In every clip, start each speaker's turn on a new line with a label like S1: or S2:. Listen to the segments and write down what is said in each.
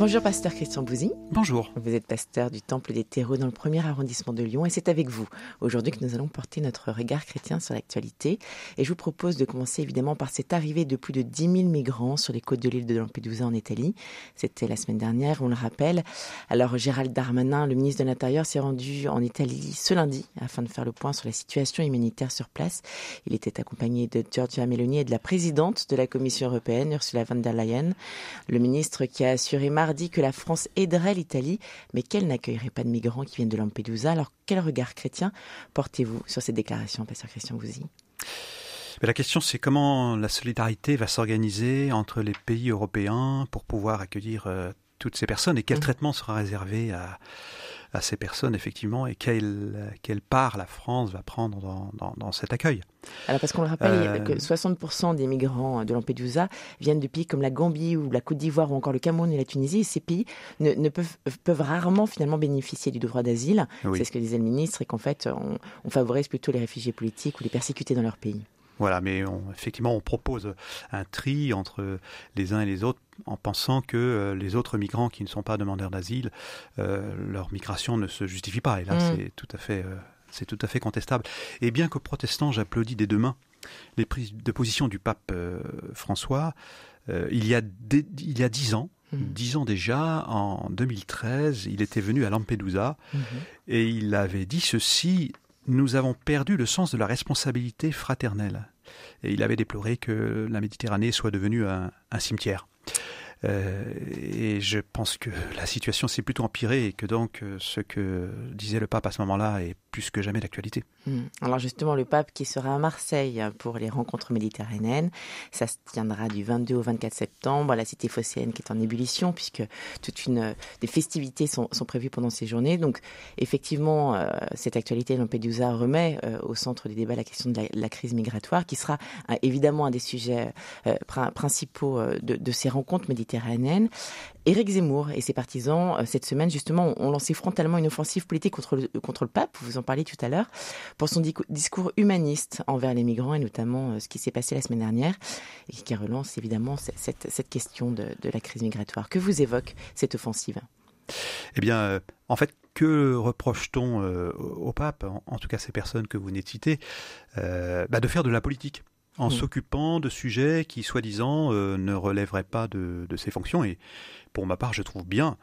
S1: Bonjour pasteur Christian Bouzy.
S2: Bonjour.
S1: Vous êtes pasteur du Temple des Terreaux dans le premier arrondissement de Lyon et c'est avec vous aujourd'hui que nous allons porter notre regard chrétien sur l'actualité. Et je vous propose de commencer évidemment par cette arrivée de plus de 10 000 migrants sur les côtes de l'île de Lampedusa en Italie. C'était la semaine dernière, on le rappelle. Alors Gérald Darmanin, le ministre de l'Intérieur, s'est rendu en Italie ce lundi afin de faire le point sur la situation humanitaire sur place. Il était accompagné de Giorgia Meloni et de la présidente de la Commission européenne, Ursula von der Leyen. Le ministre qui a assuré mardi dit que la France aiderait l'Italie, mais qu'elle n'accueillerait pas de migrants qui viennent de Lampedusa. Alors, quel regard chrétien portez-vous sur cette déclaration, Pasteur Christian Gouzy?
S2: La question, c'est comment la solidarité va s'organiser entre les pays européens pour pouvoir accueillir euh, toutes ces personnes et quel mmh. traitement sera réservé à, à ces personnes, effectivement, et quelle, quelle part la France va prendre dans, dans, dans cet accueil.
S1: Alors, parce qu'on le rappelle, euh... que 60% des migrants de Lampedusa viennent de pays comme la Gambie ou la Côte d'Ivoire ou encore le Cameroun et la Tunisie, et ces pays ne, ne peuvent, peuvent, rarement finalement bénéficier du droit d'asile. Oui. C'est ce que disait le ministre, et qu'en fait, on, on favorise plutôt les réfugiés politiques ou les persécutés dans leur pays.
S2: Voilà, mais on, effectivement, on propose un tri entre les uns et les autres en pensant que euh, les autres migrants qui ne sont pas demandeurs d'asile, euh, leur migration ne se justifie pas. Et là, mmh. c'est tout à fait, euh, c'est tout à fait contestable. Et bien que protestant, j'applaudis des deux mains les prises de position du pape euh, François. Euh, il y a des, il y a dix ans, mmh. dix ans déjà, en 2013, il était venu à Lampedusa mmh. et il avait dit ceci nous avons perdu le sens de la responsabilité fraternelle. Et il avait déploré que la Méditerranée soit devenue un, cimetière. Euh, et je pense que la situation s'est plutôt empirée et que donc euh, ce que disait le pape à ce moment-là est plus que jamais d'actualité.
S1: Mmh. Alors justement, le pape qui sera à Marseille pour les rencontres méditerranéennes, ça se tiendra du 22 au 24 septembre. La cité phocéenne qui est en ébullition puisque toute une des festivités sont, sont prévues pendant ces journées. Donc effectivement, euh, cette actualité Lampedusa remet euh, au centre des débats la question de la, crise migratoire, qui sera euh, évidemment un des sujets pr principaux de, de, ces rencontres méditerranéennes. Éric Zemmour et ses partisans cette semaine justement ont lancé frontalement une offensive politique contre le, contre le pape. Vous en parliez tout à l'heure pour son discours humaniste envers les migrants et notamment ce qui s'est passé la semaine dernière et qui relance évidemment cette, cette question de, de la crise migratoire. Que vous évoque cette offensive?
S2: Eh bien, euh, en fait, que reproche-t-on euh, au pape, en, tout cas ces personnes que vous venez de citer, euh, bah de faire de la politique en mmh. s'occupant de sujets qui, soi-disant, euh, ne relèveraient pas de, de, ses fonctions. Et pour ma part, je trouve bien,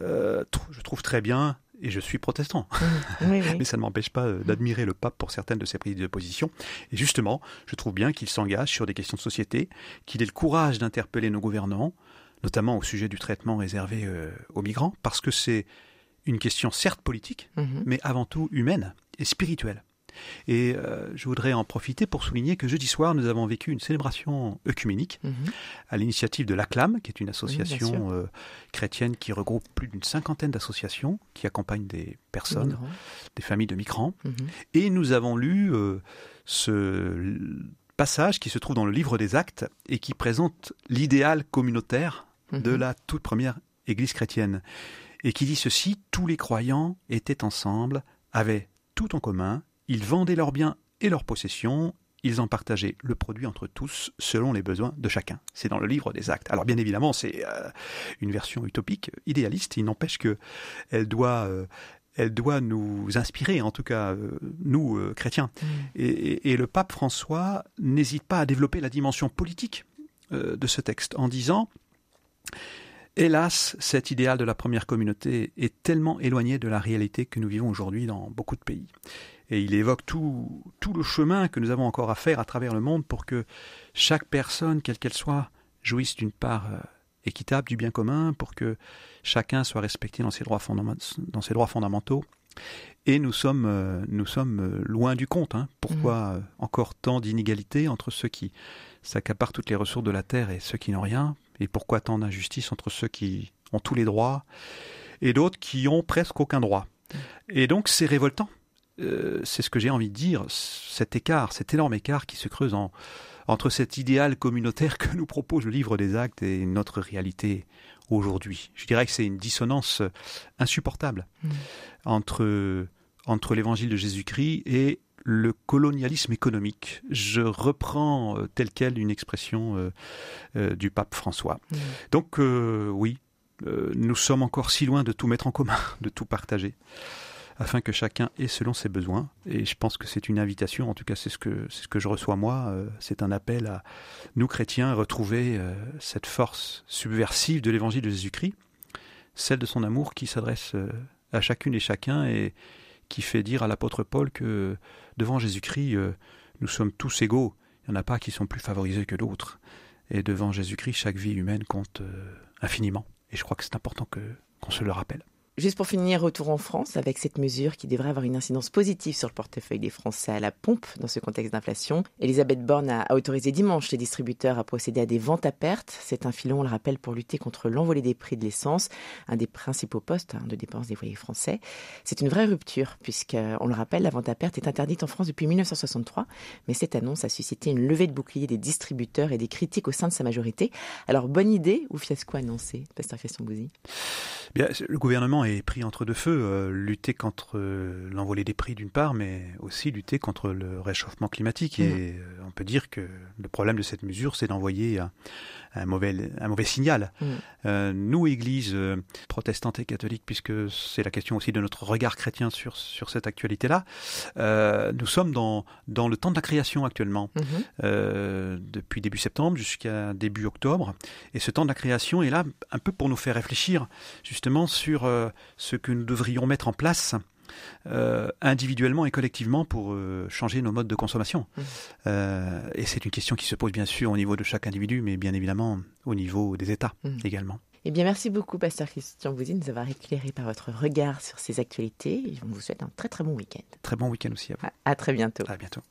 S2: euh, je trouve très bien et je suis protestant.
S1: Mmh. Oui, oui.
S2: Mais ça ne m'empêche pas euh, d'admirer le pape pour certaines de ses prises de position. Et justement, je trouve bien qu'il s'engage sur des questions de société, qu'il ait le courage d'interpeller nos gouvernants, notamment au sujet du traitement réservé euh, aux migrants, parce que c'est une question certes politique,
S1: Mmh.
S2: mmh. mais avant tout humaine et spirituelle. Et euh, je voudrais en profiter pour souligner que jeudi soir, nous avons vécu une célébration œcuménique
S1: mmh.
S2: à l'initiative de l'ACLAM, qui est une association oui, euh, chrétienne qui regroupe plus d'une cinquantaine d'associations qui accompagnent des personnes, des familles de migrants.
S1: Mmh.
S2: Et nous avons lu euh, ce passage qui se trouve dans le livre des actes et qui présente l'idéal communautaire
S1: mmh.
S2: de la toute première Église chrétienne. Et qui dit ceci, tous les croyants étaient ensemble, avaient tout en commun, ils vendaient leurs biens et leurs possessions, ils en partageaient le produit entre tous selon les besoins de chacun. C'est dans le livre des actes. Alors bien évidemment, c'est euh, une version utopique, idéaliste, il n'empêche que elle doit euh, elle doit nous inspirer, en tout cas euh, nous euh, chrétiens.
S1: Mmh.
S2: Et, et, et, le pape François n'hésite pas à développer la dimension politique euh, de ce texte en disant Hélas, cet idéal de la première communauté est tellement éloigné de la réalité que nous vivons aujourd'hui dans beaucoup de pays. Et il évoque tout, tout, le chemin que nous avons encore à faire à travers le monde pour que chaque personne, quelle qu'elle soit, jouisse d'une part euh, équitable du bien commun, pour que chacun soit respecté dans ses droits, dans ses droits fondamentaux. Et nous sommes, euh, nous sommes euh, loin du compte. Hein. Pourquoi mmh. encore tant d'inégalités entre ceux qui s'accaparent toutes les ressources de la terre et ceux qui n'ont rien? Et pourquoi tant d'injustice entre ceux qui ont tous les droits et d'autres qui ont presque aucun droit? Et donc c'est révoltant. Euh, c'est ce que j'ai envie de dire, cet écart, cet énorme écart qui se creuse en, entre cet idéal communautaire que nous propose le livre des actes et notre réalité aujourd'hui. Je dirais que c'est une dissonance insupportable
S1: Mm.
S2: entre, entre l'évangile de Jésus-Christ et le colonialisme économique. Je reprends euh, tel quel une expression euh, euh, du pape François.
S1: Mm.
S2: Donc euh, oui, euh, nous sommes encore si loin de tout mettre en commun, de tout partager, afin que chacun ait selon ses besoins. Et je pense que c'est une invitation, en tout cas c'est ce que, c'est ce que je reçois moi, euh, c'est un appel à nous chrétiens retrouver euh, cette force subversive de l'évangile de Jésus-Christ, celle de son amour qui s'adresse euh, à chacune et chacun et qui fait dire à l'apôtre Paul que devant Jésus-Christ, nous sommes tous égaux. Il n'y en a pas qui sont plus favorisés que d'autres. Et devant Jésus-Christ, chaque vie humaine compte infiniment. Et je crois que c'est important que, qu'on se le rappelle.
S1: Juste pour finir, retour en France avec cette mesure qui devrait avoir une incidence positive sur le portefeuille des Français à la pompe dans ce contexte d'inflation. Elisabeth Borne a autorisé dimanche les distributeurs à procéder à des ventes à perte. C'est un filon, on le rappelle, pour lutter contre l'envolée des prix de l'essence, un des principaux postes hein, de dépenses des foyers français. C'est une vraie rupture puisque, on le rappelle, la vente à perte est interdite en France depuis 1963. Mais cette annonce a suscité une levée de bouclier des distributeurs et des critiques au sein de sa majorité. Alors, bonne idée ou fiasco annoncé, Pasteur Christian Bouzy?
S2: Bien, le gouvernement est pris entre deux feux, euh, lutter contre euh, l'envolée des prix d'une part, mais aussi lutter contre le réchauffement climatique. Et euh, on peut dire que le problème de cette mesure, c'est d'envoyer un, un mauvais, un mauvais signal. Euh, nous, Église protestante et catholique, puisque c'est la question aussi de notre regard chrétien sur, sur cette actualité-là, nous sommes dans, dans le temps de la création actuellement.
S1: Mhm.
S2: Euh, depuis début septembre jusqu'à début octobre. Et ce temps de la création est là un peu pour nous faire réfléchir justement sur euh, ce que nous devrions mettre en place euh, individuellement et collectivement pour euh, changer nos modes de consommation.
S1: Mhm.
S2: Euh, et c'est une question qui se pose bien sûr au niveau de chaque individu, mais bien évidemment au niveau des États
S1: Mhm.
S2: également.
S1: Eh bien, merci beaucoup, Pasteur Christian Bouzy, de nous avoir éclairé par votre regard sur ces actualités. Et on vous souhaite un très très bon week-end.
S2: Très bon week-end aussi à vous.
S1: À- à très bientôt.
S2: À bientôt.